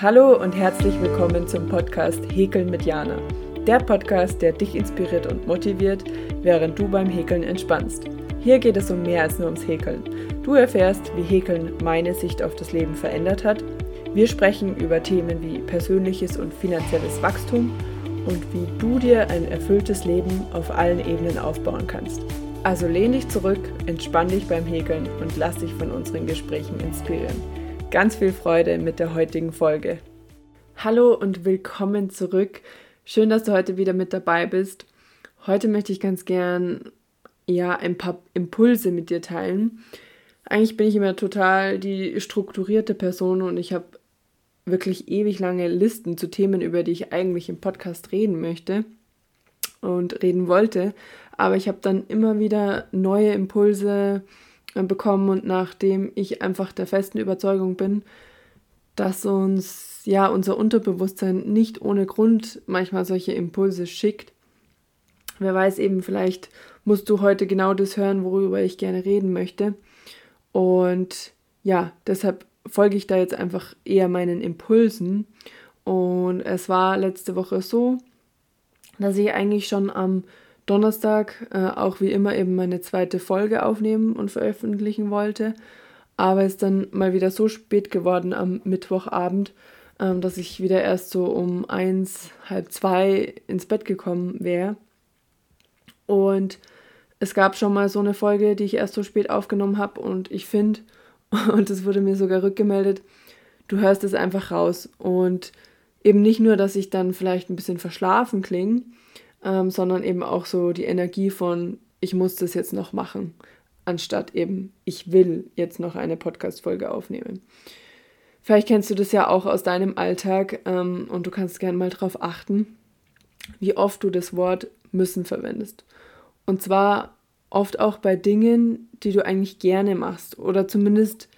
Hallo und herzlich willkommen zum Podcast Häkeln mit Jana. Der Podcast, der dich inspiriert und motiviert, während du beim Häkeln entspannst. Hier geht es um mehr als nur ums Häkeln. Du erfährst, wie Häkeln meine Sicht auf das Leben verändert hat. Wir sprechen über Themen wie persönliches und finanzielles Wachstum und wie du dir ein erfülltes Leben auf allen Ebenen aufbauen kannst. Also lehn dich zurück, entspann dich beim Häkeln und lass dich von unseren Gesprächen inspirieren. Ganz viel Freude mit der heutigen Folge. Hallo und willkommen zurück. Schön, dass du heute wieder mit dabei bist. Heute möchte ich ganz gern ja ein paar Impulse mit dir teilen. Eigentlich bin ich immer total die strukturierte Person und ich habe wirklich ewig lange Listen zu Themen, über die ich eigentlich im Podcast reden möchte und reden wollte. Aber ich habe dann immer wieder neue Impulse bekommen und nachdem ich einfach der festen Überzeugung bin, dass uns ja unser Unterbewusstsein nicht ohne Grund manchmal solche Impulse schickt. Wer weiß eben, vielleicht musst du heute genau das hören, worüber ich gerne reden möchte. Und ja, deshalb folge ich da jetzt einfach eher meinen Impulsen. Und es war letzte Woche so, dass ich eigentlich schon am Donnerstag äh, auch wie immer eben meine zweite Folge aufnehmen und veröffentlichen wollte. Aber es ist dann mal wieder so spät geworden am Mittwochabend, ähm, dass ich wieder erst so um eins, halb zwei ins Bett gekommen wäre. Und es gab schon mal so eine Folge, die ich erst so spät aufgenommen habe und ich finde, und es wurde mir sogar rückgemeldet, du hörst es einfach raus. Und eben nicht nur, dass ich dann vielleicht ein bisschen verschlafen klinge, ähm, sondern eben auch so die Energie von, ich muss das jetzt noch machen, anstatt eben, ich will jetzt noch eine Podcast-Folge aufnehmen. Vielleicht kennst du das ja auch aus deinem Alltag ähm, und du kannst gerne mal darauf achten, wie oft du das Wort müssen verwendest. Und zwar oft auch bei Dingen, die du eigentlich gerne machst oder zumindest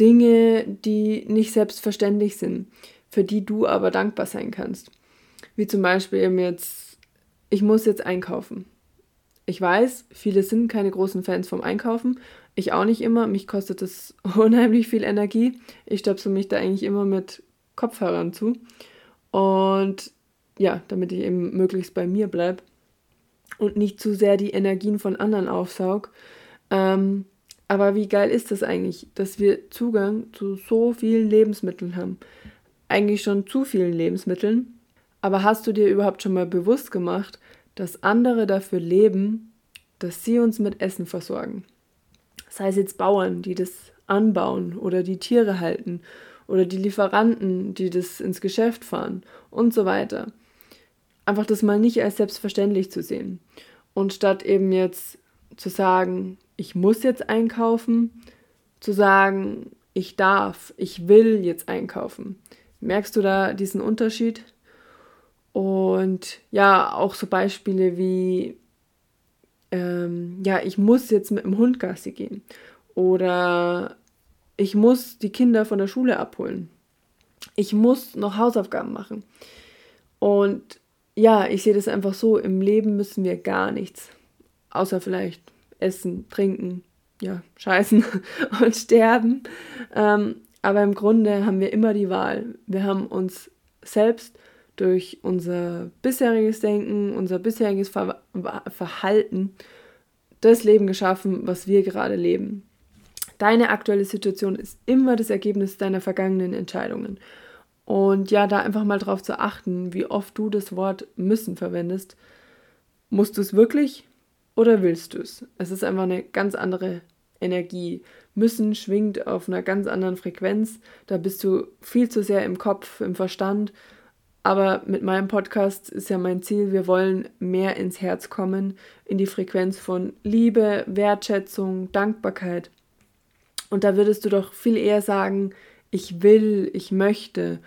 Dinge, die nicht selbstverständlich sind, für die du aber dankbar sein kannst. Wie zum Beispiel eben jetzt ich muss jetzt einkaufen. Ich weiß, viele sind keine großen Fans vom Einkaufen. Ich auch nicht immer. Mich kostet das unheimlich viel Energie. Ich stöpsel mich da eigentlich immer mit Kopfhörern zu. Und ja, damit ich eben möglichst bei mir bleibe und nicht zu sehr die Energien von anderen aufsaug. Ähm, aber wie geil ist das eigentlich, dass wir Zugang zu so vielen Lebensmitteln haben? Eigentlich schon zu vielen Lebensmitteln. Aber hast du dir überhaupt schon mal bewusst gemacht, dass andere dafür leben, dass sie uns mit Essen versorgen? Sei es jetzt Bauern, die das anbauen oder die Tiere halten oder die Lieferanten, die das ins Geschäft fahren und so weiter. Einfach das mal nicht als selbstverständlich zu sehen. Und statt eben jetzt zu sagen, ich muss jetzt einkaufen, zu sagen, ich darf, ich will jetzt einkaufen. Merkst du da diesen Unterschied? Und ja, auch so Beispiele wie, ähm, ja, ich muss jetzt mit dem Hund Gassi gehen. Oder ich muss die Kinder von der Schule abholen. Ich muss noch Hausaufgaben machen. Und ja, ich sehe das einfach so, im Leben müssen wir gar nichts. Außer vielleicht essen, trinken, ja, scheißen und sterben. Ähm, aber im Grunde haben wir immer die Wahl. Wir haben uns selbst durch unser bisheriges Denken, unser bisheriges Ver Verhalten das Leben geschaffen, was wir gerade leben. Deine aktuelle Situation ist immer das Ergebnis deiner vergangenen Entscheidungen. Und ja, da einfach mal drauf zu achten, wie oft du das Wort müssen verwendest. Musst du es wirklich oder willst du es? Es ist einfach eine ganz andere Energie. Müssen schwingt auf einer ganz anderen Frequenz. Da bist du viel zu sehr im Kopf, im Verstand aber mit meinem Podcast ist ja mein Ziel, wir wollen mehr ins Herz kommen, in die Frequenz von Liebe, Wertschätzung, Dankbarkeit. Und da würdest du doch viel eher sagen, ich will, ich möchte.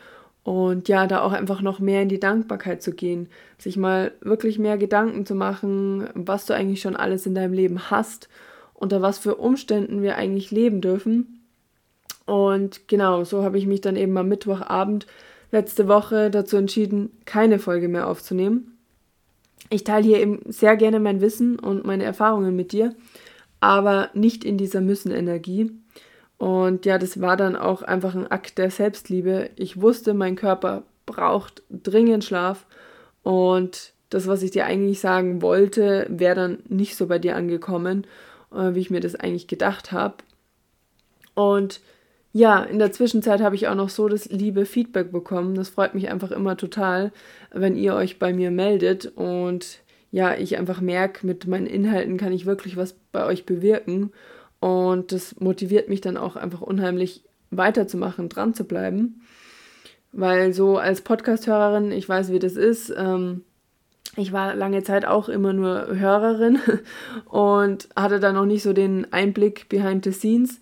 Und ja, da auch einfach noch mehr in die Dankbarkeit zu gehen, sich mal wirklich mehr Gedanken zu machen, was du eigentlich schon alles in deinem Leben hast, unter was für Umständen wir eigentlich leben dürfen. Und genau, so habe ich mich dann eben am Mittwochabend letzte Woche dazu entschieden, keine Folge mehr aufzunehmen. Ich teile hier eben sehr gerne mein Wissen und meine Erfahrungen mit dir, aber nicht in dieser Müssen-Energie. Und ja, das war dann auch einfach ein Akt der Selbstliebe. Ich wusste, mein Körper braucht dringend Schlaf und das, was ich dir eigentlich sagen wollte, wäre dann nicht so bei dir angekommen, äh, wie ich mir das eigentlich gedacht habe. Und ja, in der Zwischenzeit habe ich auch noch so das liebe Feedback bekommen. Das freut mich einfach immer total, wenn ihr euch bei mir meldet und ja, ich einfach merke, mit meinen Inhalten kann ich wirklich was bei euch bewirken. Und das motiviert mich dann auch einfach unheimlich weiterzumachen, dran zu bleiben. Weil so als Podcast-Hörerin, ich weiß, wie das ist. Ähm, ich war lange Zeit auch immer nur Hörerin und hatte da noch nicht so den Einblick behind the scenes.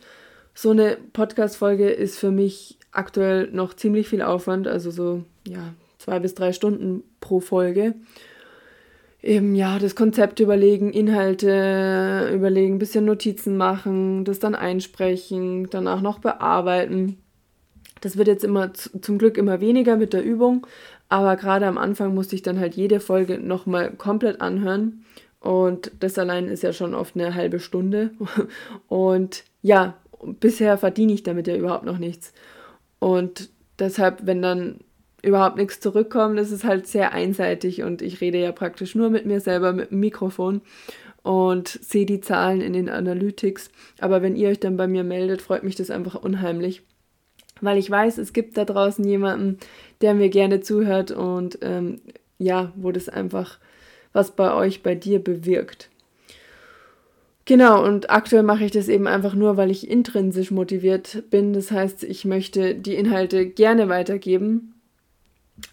So eine Podcast-Folge ist für mich aktuell noch ziemlich viel Aufwand, also so ja, zwei bis drei Stunden pro Folge. Eben ja, das Konzept überlegen, Inhalte überlegen, bisschen Notizen machen, das dann einsprechen, danach noch bearbeiten. Das wird jetzt immer zum Glück immer weniger mit der Übung, aber gerade am Anfang musste ich dann halt jede Folge nochmal komplett anhören. Und das allein ist ja schon oft eine halbe Stunde. Und ja, bisher verdiene ich damit ja überhaupt noch nichts. Und deshalb, wenn dann überhaupt nichts zurückkommt, ist es halt sehr einseitig und ich rede ja praktisch nur mit mir selber mit dem Mikrofon und sehe die Zahlen in den Analytics. Aber wenn ihr euch dann bei mir meldet, freut mich das einfach unheimlich weil ich weiß, es gibt da draußen jemanden, der mir gerne zuhört und ähm, ja, wo das einfach was bei euch, bei dir bewirkt. Genau, und aktuell mache ich das eben einfach nur, weil ich intrinsisch motiviert bin. Das heißt, ich möchte die Inhalte gerne weitergeben,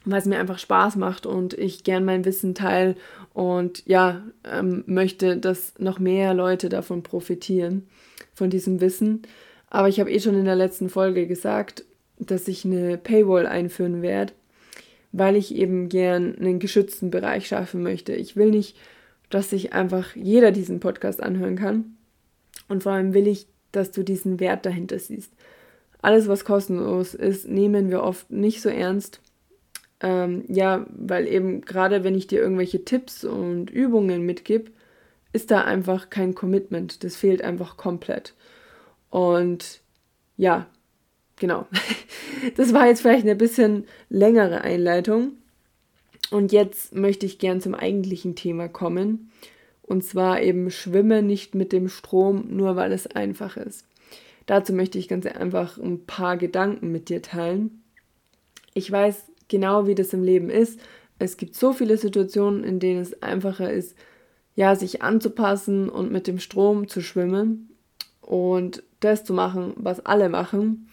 weil es mir einfach Spaß macht und ich gern mein Wissen teile und ja, ähm, möchte, dass noch mehr Leute davon profitieren, von diesem Wissen. Aber ich habe eh schon in der letzten Folge gesagt, dass ich eine Paywall einführen werde, weil ich eben gern einen geschützten Bereich schaffen möchte. Ich will nicht, dass sich einfach jeder diesen Podcast anhören kann. Und vor allem will ich, dass du diesen Wert dahinter siehst. Alles, was kostenlos ist, nehmen wir oft nicht so ernst. Ähm, ja, weil eben gerade wenn ich dir irgendwelche Tipps und Übungen mitgib, ist da einfach kein Commitment. Das fehlt einfach komplett. Und ja, genau. Das war jetzt vielleicht eine bisschen längere Einleitung. Und jetzt möchte ich gern zum eigentlichen Thema kommen. Und zwar eben Schwimmen nicht mit dem Strom, nur weil es einfach ist. Dazu möchte ich ganz einfach ein paar Gedanken mit dir teilen. Ich weiß genau, wie das im Leben ist. Es gibt so viele Situationen, in denen es einfacher ist, ja, sich anzupassen und mit dem Strom zu schwimmen und das zu machen, was alle machen.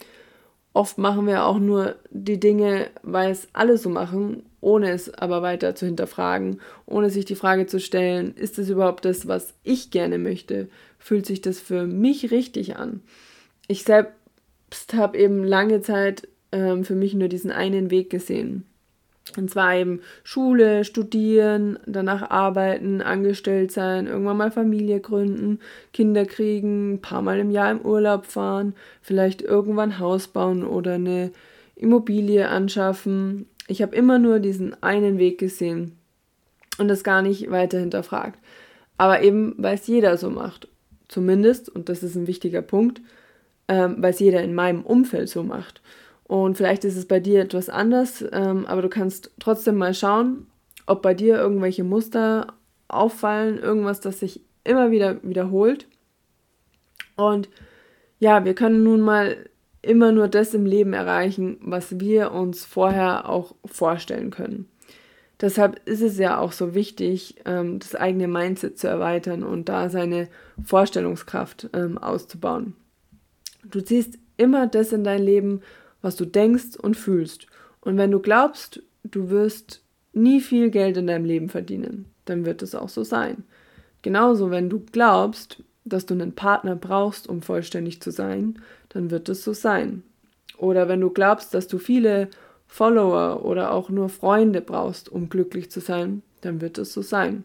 Oft machen wir auch nur die Dinge, weil es alle so machen, ohne es aber weiter zu hinterfragen, ohne sich die Frage zu stellen, ist es überhaupt das, was ich gerne möchte? Fühlt sich das für mich richtig an? Ich selbst habe eben lange Zeit ähm, für mich nur diesen einen Weg gesehen. Und zwar eben Schule, studieren, danach arbeiten, angestellt sein, irgendwann mal Familie gründen, Kinder kriegen, ein paar Mal im Jahr im Urlaub fahren, vielleicht irgendwann Haus bauen oder eine Immobilie anschaffen. Ich habe immer nur diesen einen Weg gesehen und das gar nicht weiter hinterfragt. Aber eben, weil es jeder so macht. Zumindest, und das ist ein wichtiger Punkt, ähm, weil es jeder in meinem Umfeld so macht. Und vielleicht ist es bei dir etwas anders, ähm, aber du kannst trotzdem mal schauen, ob bei dir irgendwelche Muster auffallen, irgendwas, das sich immer wieder wiederholt. Und ja, wir können nun mal immer nur das im Leben erreichen, was wir uns vorher auch vorstellen können. Deshalb ist es ja auch so wichtig, ähm, das eigene Mindset zu erweitern und da seine Vorstellungskraft ähm, auszubauen. Du ziehst immer das in dein Leben, was du denkst und fühlst. Und wenn du glaubst, du wirst nie viel Geld in deinem Leben verdienen, dann wird es auch so sein. Genauso, wenn du glaubst, dass du einen Partner brauchst, um vollständig zu sein, dann wird es so sein. Oder wenn du glaubst, dass du viele Follower oder auch nur Freunde brauchst, um glücklich zu sein, dann wird es so sein.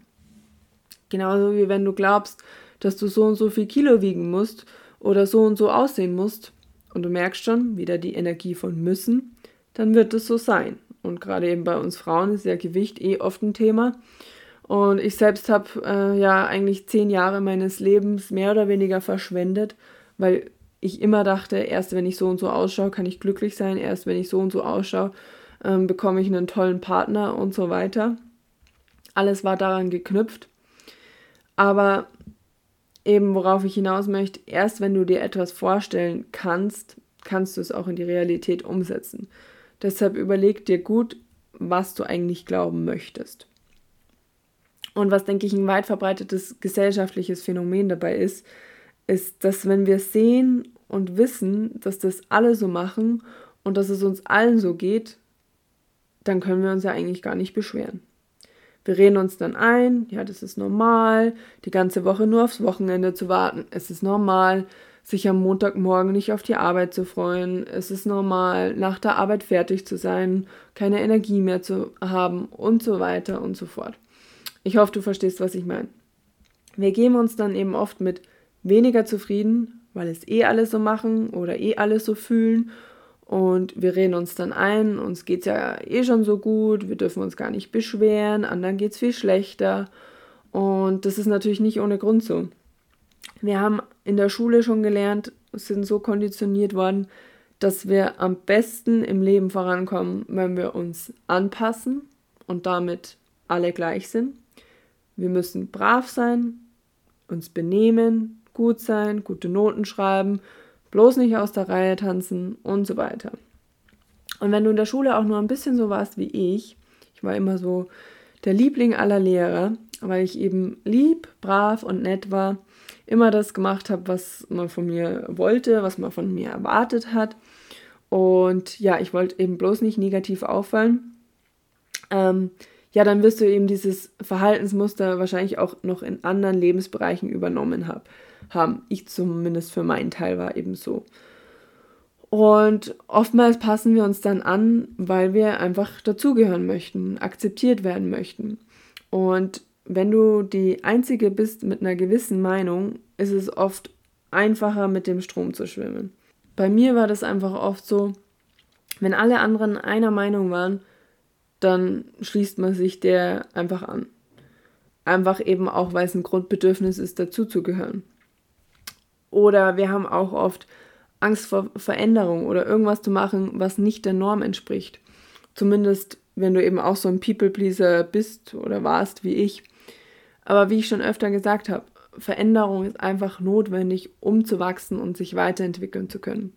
Genauso wie wenn du glaubst, dass du so und so viel Kilo wiegen musst oder so und so aussehen musst, und du merkst schon, wieder die Energie von müssen, dann wird es so sein. Und gerade eben bei uns Frauen ist ja Gewicht eh oft ein Thema. Und ich selbst habe äh, ja eigentlich zehn Jahre meines Lebens mehr oder weniger verschwendet, weil ich immer dachte, erst wenn ich so und so ausschaue, kann ich glücklich sein, erst wenn ich so und so ausschaue, ähm, bekomme ich einen tollen Partner und so weiter. Alles war daran geknüpft. Aber eben worauf ich hinaus möchte, erst wenn du dir etwas vorstellen kannst, kannst du es auch in die Realität umsetzen. Deshalb überleg dir gut, was du eigentlich glauben möchtest. Und was, denke ich, ein weit verbreitetes gesellschaftliches Phänomen dabei ist, ist, dass wenn wir sehen und wissen, dass das alle so machen und dass es uns allen so geht, dann können wir uns ja eigentlich gar nicht beschweren. Wir reden uns dann ein, ja, das ist normal, die ganze Woche nur aufs Wochenende zu warten. Es ist normal, sich am Montagmorgen nicht auf die Arbeit zu freuen. Es ist normal, nach der Arbeit fertig zu sein, keine Energie mehr zu haben und so weiter und so fort. Ich hoffe, du verstehst, was ich meine. Wir geben uns dann eben oft mit weniger zufrieden, weil es eh alle so machen oder eh alle so fühlen. Und wir reden uns dann ein, uns geht es ja eh schon so gut, wir dürfen uns gar nicht beschweren, anderen geht es viel schlechter. Und das ist natürlich nicht ohne Grund so. Wir haben in der Schule schon gelernt, sind so konditioniert worden, dass wir am besten im Leben vorankommen, wenn wir uns anpassen und damit alle gleich sind. Wir müssen brav sein, uns benehmen, gut sein, gute Noten schreiben, bloß nicht aus der Reihe tanzen und so weiter. Und wenn du in der Schule auch nur ein bisschen so warst wie ich, ich war immer so der Liebling aller Lehrer, weil ich eben lieb, brav und nett war, immer das gemacht habe, was man von mir wollte, was man von mir erwartet hat. Und ja, ich wollte eben bloß nicht negativ auffallen. Ähm, ja, dann wirst du eben dieses Verhaltensmuster wahrscheinlich auch noch in anderen Lebensbereichen übernommen hab, haben. Ich zumindest für meinen Teil war eben so. Und oftmals passen wir uns dann an, weil wir einfach dazugehören möchten, akzeptiert werden möchten. Und wenn du die Einzige bist mit einer gewissen Meinung, ist es oft einfacher, mit dem Strom zu schwimmen. Bei mir war das einfach oft so, wenn alle anderen einer Meinung waren, dann schließt man sich der einfach an. Einfach eben auch, weil es ein Grundbedürfnis ist, dazuzugehören. Oder wir haben auch oft Angst vor Veränderung oder irgendwas zu machen, was nicht der Norm entspricht. Zumindest, wenn du eben auch so ein People-Pleaser bist oder warst wie ich. Aber wie ich schon öfter gesagt habe, Veränderung ist einfach notwendig, um zu wachsen und sich weiterentwickeln zu können.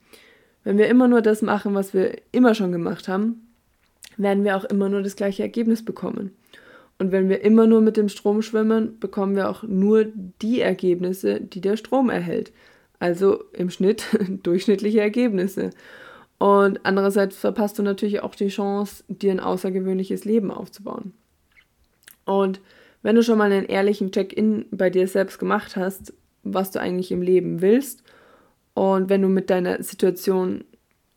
Wenn wir immer nur das machen, was wir immer schon gemacht haben, werden wir auch immer nur das gleiche Ergebnis bekommen. Und wenn wir immer nur mit dem Strom schwimmen, bekommen wir auch nur die Ergebnisse, die der Strom erhält. Also im Schnitt durchschnittliche Ergebnisse. Und andererseits verpasst du natürlich auch die Chance, dir ein außergewöhnliches Leben aufzubauen. Und wenn du schon mal einen ehrlichen Check-in bei dir selbst gemacht hast, was du eigentlich im Leben willst, und wenn du mit deiner Situation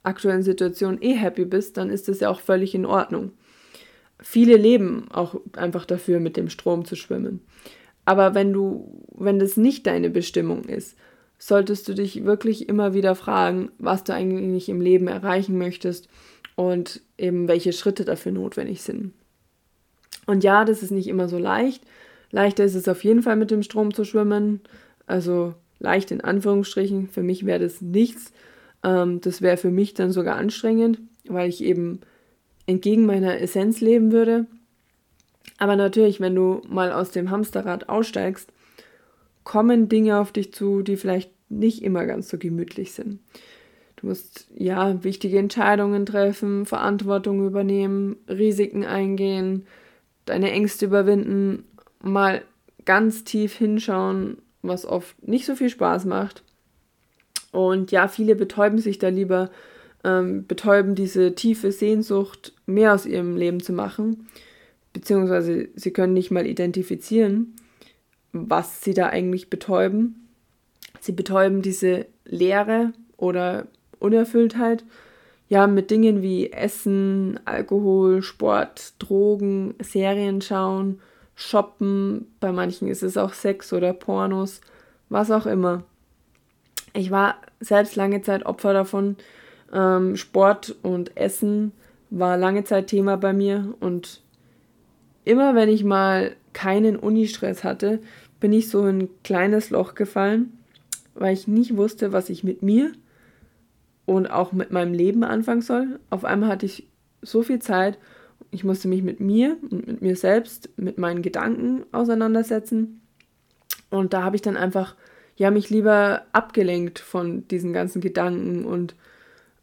aktuellen Situation eh happy bist, dann ist das ja auch völlig in Ordnung. Viele leben auch einfach dafür, mit dem Strom zu schwimmen. Aber wenn du, wenn das nicht deine Bestimmung ist, solltest du dich wirklich immer wieder fragen, was du eigentlich im Leben erreichen möchtest und eben welche Schritte dafür notwendig sind. Und ja, das ist nicht immer so leicht. Leichter ist es auf jeden Fall mit dem Strom zu schwimmen. Also leicht in Anführungsstrichen. Für mich wäre das nichts. Ähm, das wäre für mich dann sogar anstrengend, weil ich eben entgegen meiner Essenz leben würde. Aber natürlich, wenn du mal aus dem Hamsterrad aussteigst, kommen Dinge auf dich zu, die vielleicht nicht immer ganz so gemütlich sind. Du musst ja wichtige Entscheidungen treffen, Verantwortung übernehmen, Risiken eingehen, deine Ängste überwinden, mal ganz tief hinschauen, was oft nicht so viel Spaß macht. Und ja, viele betäuben sich da lieber, ähm, betäuben diese tiefe Sehnsucht, mehr aus ihrem Leben zu machen, beziehungsweise sie können nicht mal identifizieren, was sie da eigentlich betäuben. Sie betäuben diese Leere oder Unerfülltheit, ja, mit Dingen wie Essen, Alkohol, Sport, Drogen, Serien schauen, Shoppen, bei manchen ist es auch Sex oder Pornos, was auch immer ich war selbst lange Zeit Opfer davon. Ähm, Sport und Essen war lange Zeit Thema bei mir und immer wenn ich mal keinen Unistress hatte, bin ich so in ein kleines Loch gefallen, weil ich nicht wusste, was ich mit mir und auch mit meinem Leben anfangen soll. Auf einmal hatte ich so viel Zeit, ich musste mich mit mir und mit mir selbst, mit meinen Gedanken auseinandersetzen. Und da habe ich dann einfach, ja, mich lieber abgelenkt von diesen ganzen Gedanken und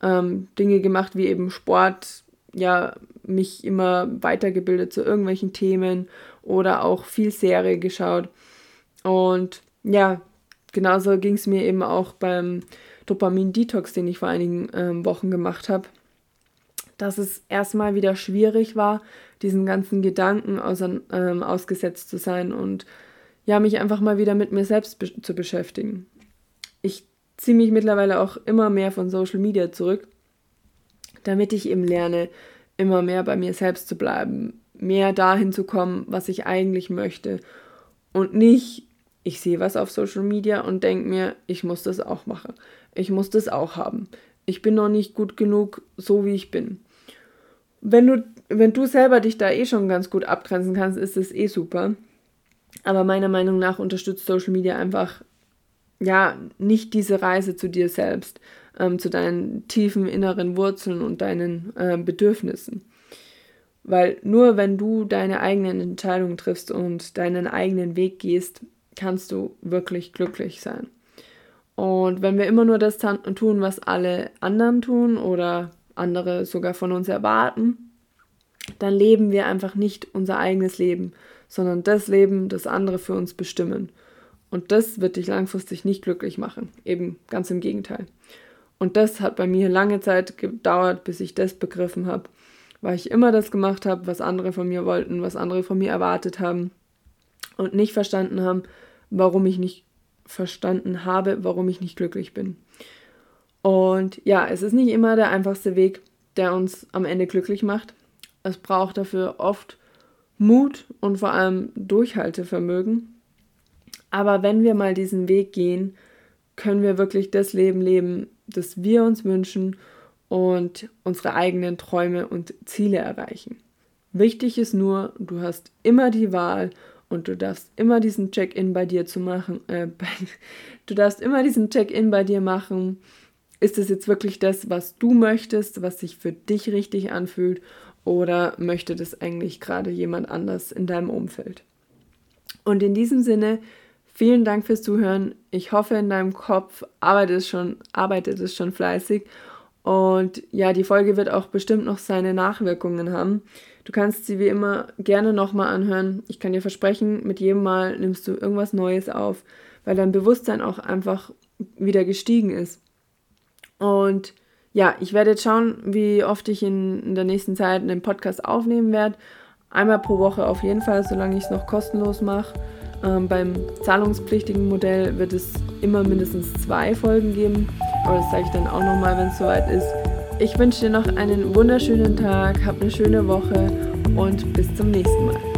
ähm, Dinge gemacht wie eben Sport, ja, mich immer weitergebildet zu irgendwelchen Themen oder auch viel Serie geschaut. Und ja, genauso ging es mir eben auch beim Dopamin-Detox, den ich vor einigen ähm, Wochen gemacht habe, dass es erstmal wieder schwierig war, diesen ganzen Gedanken aus, ähm, ausgesetzt zu sein und ja, mich einfach mal wieder mit mir selbst be zu beschäftigen. Ich ziehe mich mittlerweile auch immer mehr von Social Media zurück, damit ich eben lerne, immer mehr bei mir selbst zu bleiben, mehr dahin zu kommen, was ich eigentlich möchte und nicht, ich sehe was auf Social Media und denke mir, ich muss das auch machen, ich muss das auch haben. Ich bin noch nicht gut genug, so wie ich bin. Wenn du, wenn du selber dich da eh schon ganz gut abgrenzen kannst, ist es eh super. Aber meiner Meinung nach unterstützt Social Media einfach ja nicht diese Reise zu dir selbst, ähm, zu deinen tiefen inneren Wurzeln und deinen äh, Bedürfnissen. Weil nur wenn du deine eigenen Entscheidungen triffst und deinen eigenen Weg gehst, kannst du wirklich glücklich sein. Und wenn wir immer nur das tun, was alle anderen tun oder andere sogar von uns erwarten, dann leben wir einfach nicht unser eigenes Leben, sondern das Leben, das andere für uns bestimmen. Und das wird dich langfristig nicht glücklich machen. Eben ganz im Gegenteil. Und das hat bei mir lange Zeit gedauert, bis ich das begriffen habe, weil ich immer das gemacht habe, was andere von mir wollten, was andere von mir erwartet haben und nicht verstanden haben, warum ich nicht verstanden habe, warum ich nicht glücklich bin. Und ja, es ist nicht immer der einfachste Weg, der uns am Ende glücklich macht. Es braucht dafür oft Mut und vor allem Durchhaltevermögen. Aber wenn wir mal diesen Weg gehen, können wir wirklich das Leben leben, das wir uns wünschen und unsere eigenen Träume und Ziele erreichen. Wichtig ist nur, du hast immer die Wahl und du darfst immer diesen Check-in bei dir zu machen. Äh, bei, du darfst immer diesen Check-in bei dir machen. Ist es jetzt wirklich das, was du möchtest, was sich für dich richtig anfühlt, oder möchte das eigentlich gerade jemand anders in deinem Umfeld? Und in diesem Sinne, vielen Dank fürs Zuhören. Ich hoffe, in deinem Kopf arbeitet es schon, arbeitet es schon fleißig. Und ja, die Folge wird auch bestimmt noch seine Nachwirkungen haben. Du kannst sie wie immer gerne nochmal anhören. Ich kann dir versprechen, mit jedem Mal nimmst du irgendwas Neues auf, weil dein Bewusstsein auch einfach wieder gestiegen ist. Und ja, ich werde jetzt schauen, wie oft ich in, in der nächsten Zeit einen Podcast aufnehmen werde. Einmal pro Woche auf jeden Fall, solange ich es noch kostenlos mache. Ähm, beim zahlungspflichtigen Modell wird es immer mindestens zwei Folgen geben. Aber das zeige ich dann auch nochmal, wenn es soweit ist. Ich wünsche dir noch einen wunderschönen Tag, hab eine schöne Woche und bis zum nächsten Mal.